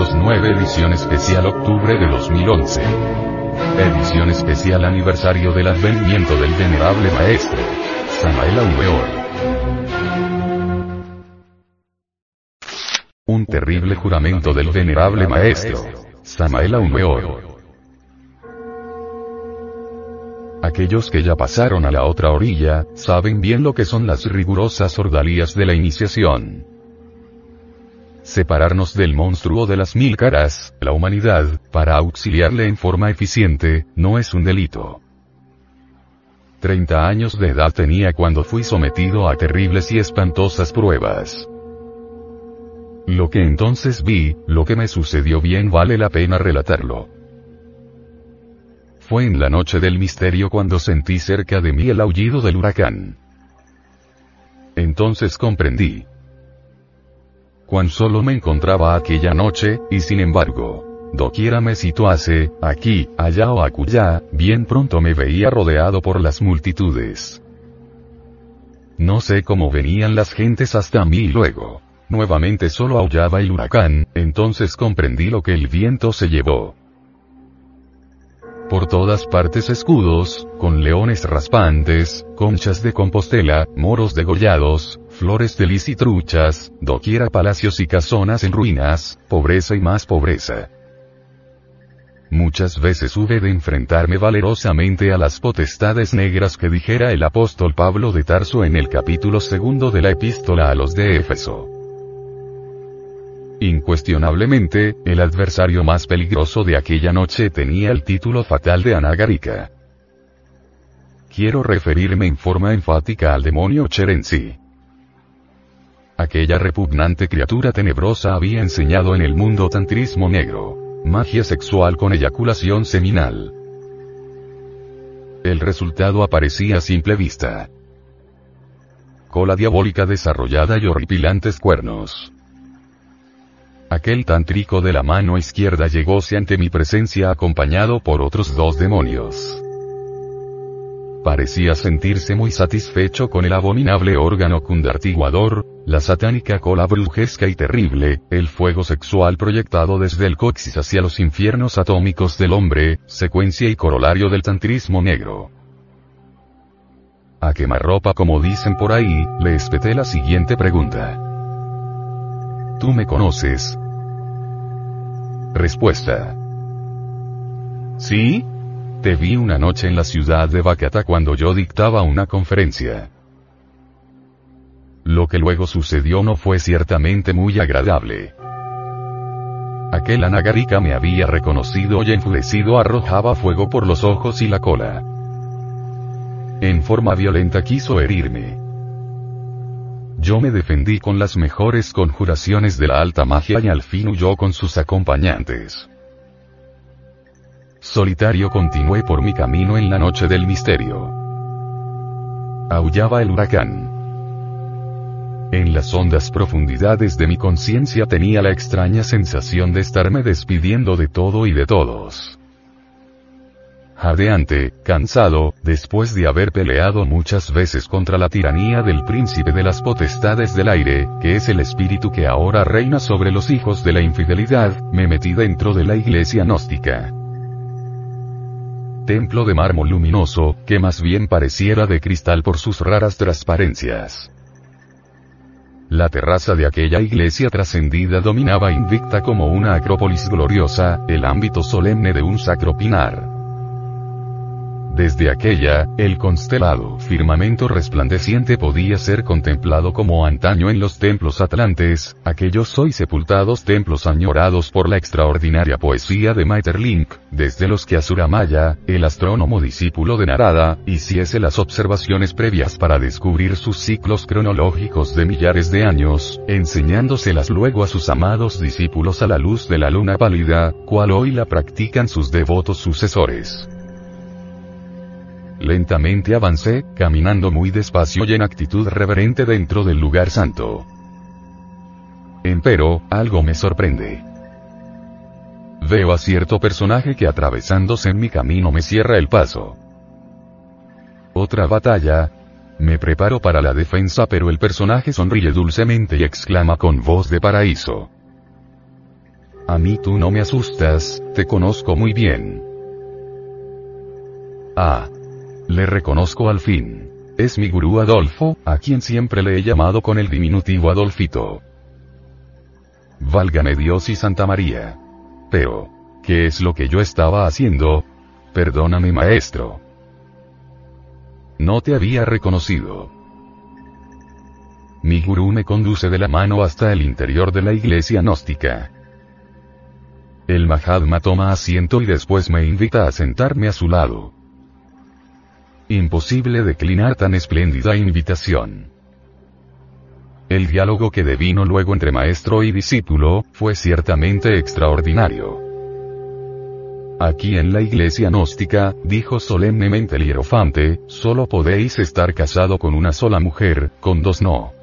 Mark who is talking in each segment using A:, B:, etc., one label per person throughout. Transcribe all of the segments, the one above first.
A: 509 edición especial octubre de 2011. Edición especial aniversario del advenimiento del venerable maestro. Samael Aumeor. Un terrible juramento del venerable maestro. Samael Aumeor. Aquellos que ya pasaron a la otra orilla, saben bien lo que son las rigurosas ordalías de la iniciación. Separarnos del monstruo de las mil caras, la humanidad, para auxiliarle en forma eficiente, no es un delito. Treinta años de edad tenía cuando fui sometido a terribles y espantosas pruebas. Lo que entonces vi, lo que me sucedió bien vale la pena relatarlo. Fue en la noche del misterio cuando sentí cerca de mí el aullido del huracán. Entonces comprendí. Cuán solo me encontraba aquella noche, y sin embargo, doquiera me situase, aquí, allá o acullá, bien pronto me veía rodeado por las multitudes. No sé cómo venían las gentes hasta mí y luego. Nuevamente solo aullaba el huracán, entonces comprendí lo que el viento se llevó. Por todas partes escudos, con leones raspantes, conchas de Compostela, moros degollados, flores de lis y truchas, doquiera palacios y casonas en ruinas, pobreza y más pobreza. Muchas veces hube de enfrentarme valerosamente a las potestades negras que dijera el apóstol Pablo de Tarso en el capítulo segundo de la epístola a los de Éfeso. Incuestionablemente, el adversario más peligroso de aquella noche tenía el título fatal de Anagarika. Quiero referirme en forma enfática al demonio Cherenzi. Aquella repugnante criatura tenebrosa había enseñado en el mundo tantrismo negro, magia sexual con eyaculación seminal. El resultado aparecía a simple vista. Cola diabólica desarrollada y horripilantes cuernos. Aquel tántrico de la mano izquierda llegóse ante mi presencia acompañado por otros dos demonios. Parecía sentirse muy satisfecho con el abominable órgano cundartiguador, la satánica cola brujesca y terrible, el fuego sexual proyectado desde el coxis hacia los infiernos atómicos del hombre, secuencia y corolario del tantrismo negro. A quemarropa como dicen por ahí, le espeté la siguiente pregunta. ¿Tú me conoces? Respuesta. ¿Sí? Te vi una noche en la ciudad de Bacata cuando yo dictaba una conferencia. Lo que luego sucedió no fue ciertamente muy agradable. Aquel anagarika me había reconocido y enfurecido arrojaba fuego por los ojos y la cola. En forma violenta quiso herirme. Yo me defendí con las mejores conjuraciones de la alta magia y al fin huyó con sus acompañantes. Solitario continué por mi camino en la noche del misterio. Aullaba el huracán. En las hondas profundidades de mi conciencia tenía la extraña sensación de estarme despidiendo de todo y de todos jadeante, cansado, después de haber peleado muchas veces contra la tiranía del príncipe de las potestades del aire, que es el espíritu que ahora reina sobre los hijos de la infidelidad, me metí dentro de la iglesia gnóstica. Templo de mármol luminoso, que más bien pareciera de cristal por sus raras transparencias. La terraza de aquella iglesia trascendida dominaba invicta como una acrópolis gloriosa, el ámbito solemne de un sacro pinar. Desde aquella, el constelado firmamento resplandeciente podía ser contemplado como antaño en los templos atlantes, aquellos hoy sepultados templos añorados por la extraordinaria poesía de Maeterlinck, desde los que Asuramaya, el astrónomo discípulo de Narada, hiciese las observaciones previas para descubrir sus ciclos cronológicos de millares de años, enseñándoselas luego a sus amados discípulos a la luz de la luna pálida, cual hoy la practican sus devotos sucesores. Lentamente avancé, caminando muy despacio y en actitud reverente dentro del lugar santo. Empero, algo me sorprende. Veo a cierto personaje que atravesándose en mi camino me cierra el paso. Otra batalla. Me preparo para la defensa pero el personaje sonríe dulcemente y exclama con voz de paraíso. A mí tú no me asustas, te conozco muy bien. Ah. Le reconozco al fin. Es mi gurú Adolfo, a quien siempre le he llamado con el diminutivo Adolfito. Válgame Dios y Santa María. Pero, ¿qué es lo que yo estaba haciendo? Perdóname maestro. No te había reconocido. Mi gurú me conduce de la mano hasta el interior de la iglesia gnóstica. El Mahatma toma asiento y después me invita a sentarme a su lado. Imposible declinar tan espléndida invitación. El diálogo que devino luego entre maestro y discípulo, fue ciertamente extraordinario. Aquí en la iglesia gnóstica, dijo solemnemente el hierofante, solo podéis estar casado con una sola mujer, con dos no.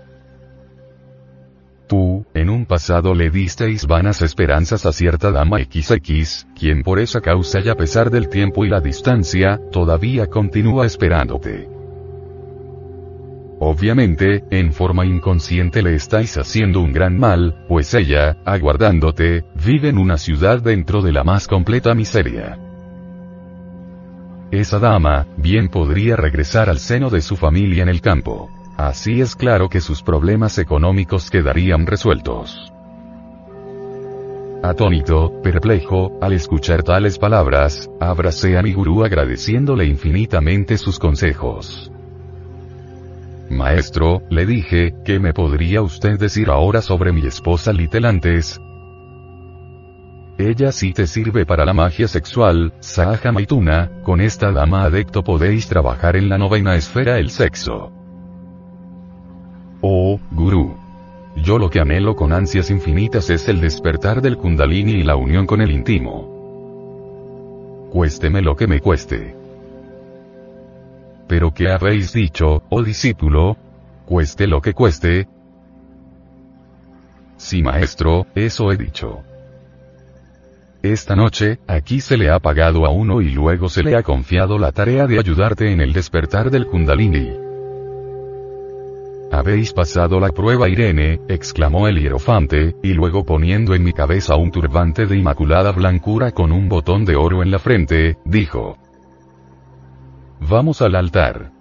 A: Pasado le disteis vanas esperanzas a cierta dama XX, quien por esa causa y a pesar del tiempo y la distancia, todavía continúa esperándote. Obviamente, en forma inconsciente le estáis haciendo un gran mal, pues ella, aguardándote, vive en una ciudad dentro de la más completa miseria. Esa dama, bien podría regresar al seno de su familia en el campo. Así es claro que sus problemas económicos quedarían resueltos. Atónito, perplejo, al escuchar tales palabras, abracé a mi gurú agradeciéndole infinitamente sus consejos. Maestro, le dije, ¿qué me podría usted decir ahora sobre mi esposa Litelantes? Ella sí te sirve para la magia sexual, Sahaja Maituna, con esta dama adecto podéis trabajar en la novena esfera el sexo. Oh, gurú. Yo lo que anhelo con ansias infinitas es el despertar del kundalini y la unión con el íntimo. Cuésteme lo que me cueste. Pero ¿qué habéis dicho, oh discípulo? Cueste lo que cueste. Sí, maestro, eso he dicho. Esta noche, aquí se le ha pagado a uno y luego se le ha confiado la tarea de ayudarte en el despertar del kundalini. Habéis pasado la prueba Irene, exclamó el hierofante, y luego poniendo en mi cabeza un turbante de inmaculada blancura con un botón de oro en la frente, dijo. Vamos al altar.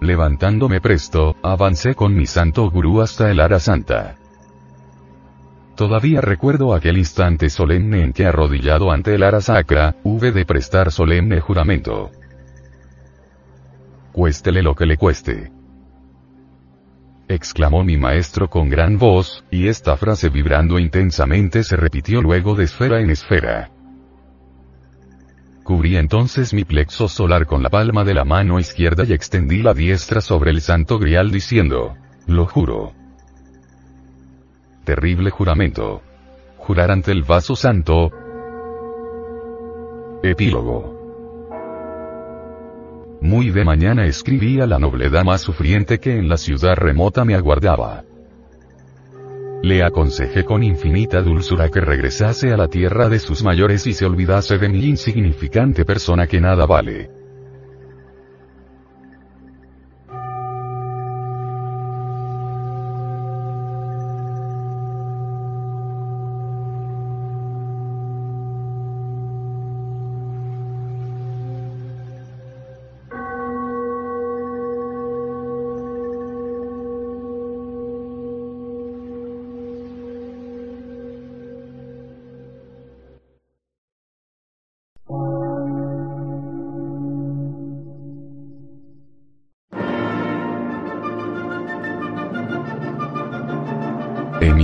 A: Levantándome presto, avancé con mi santo gurú hasta el ara santa. Todavía recuerdo aquel instante solemne en que arrodillado ante el ara sacra, hube de prestar solemne juramento. Cuéstele lo que le cueste exclamó mi maestro con gran voz, y esta frase vibrando intensamente se repitió luego de esfera en esfera. Cubrí entonces mi plexo solar con la palma de la mano izquierda y extendí la diestra sobre el santo grial diciendo, lo juro. Terrible juramento. Jurar ante el vaso santo. Epílogo. Muy de mañana escribí a la noble dama sufriente que en la ciudad remota me aguardaba. Le aconsejé con infinita dulzura que regresase a la tierra de sus mayores y se olvidase de mi insignificante persona que nada vale.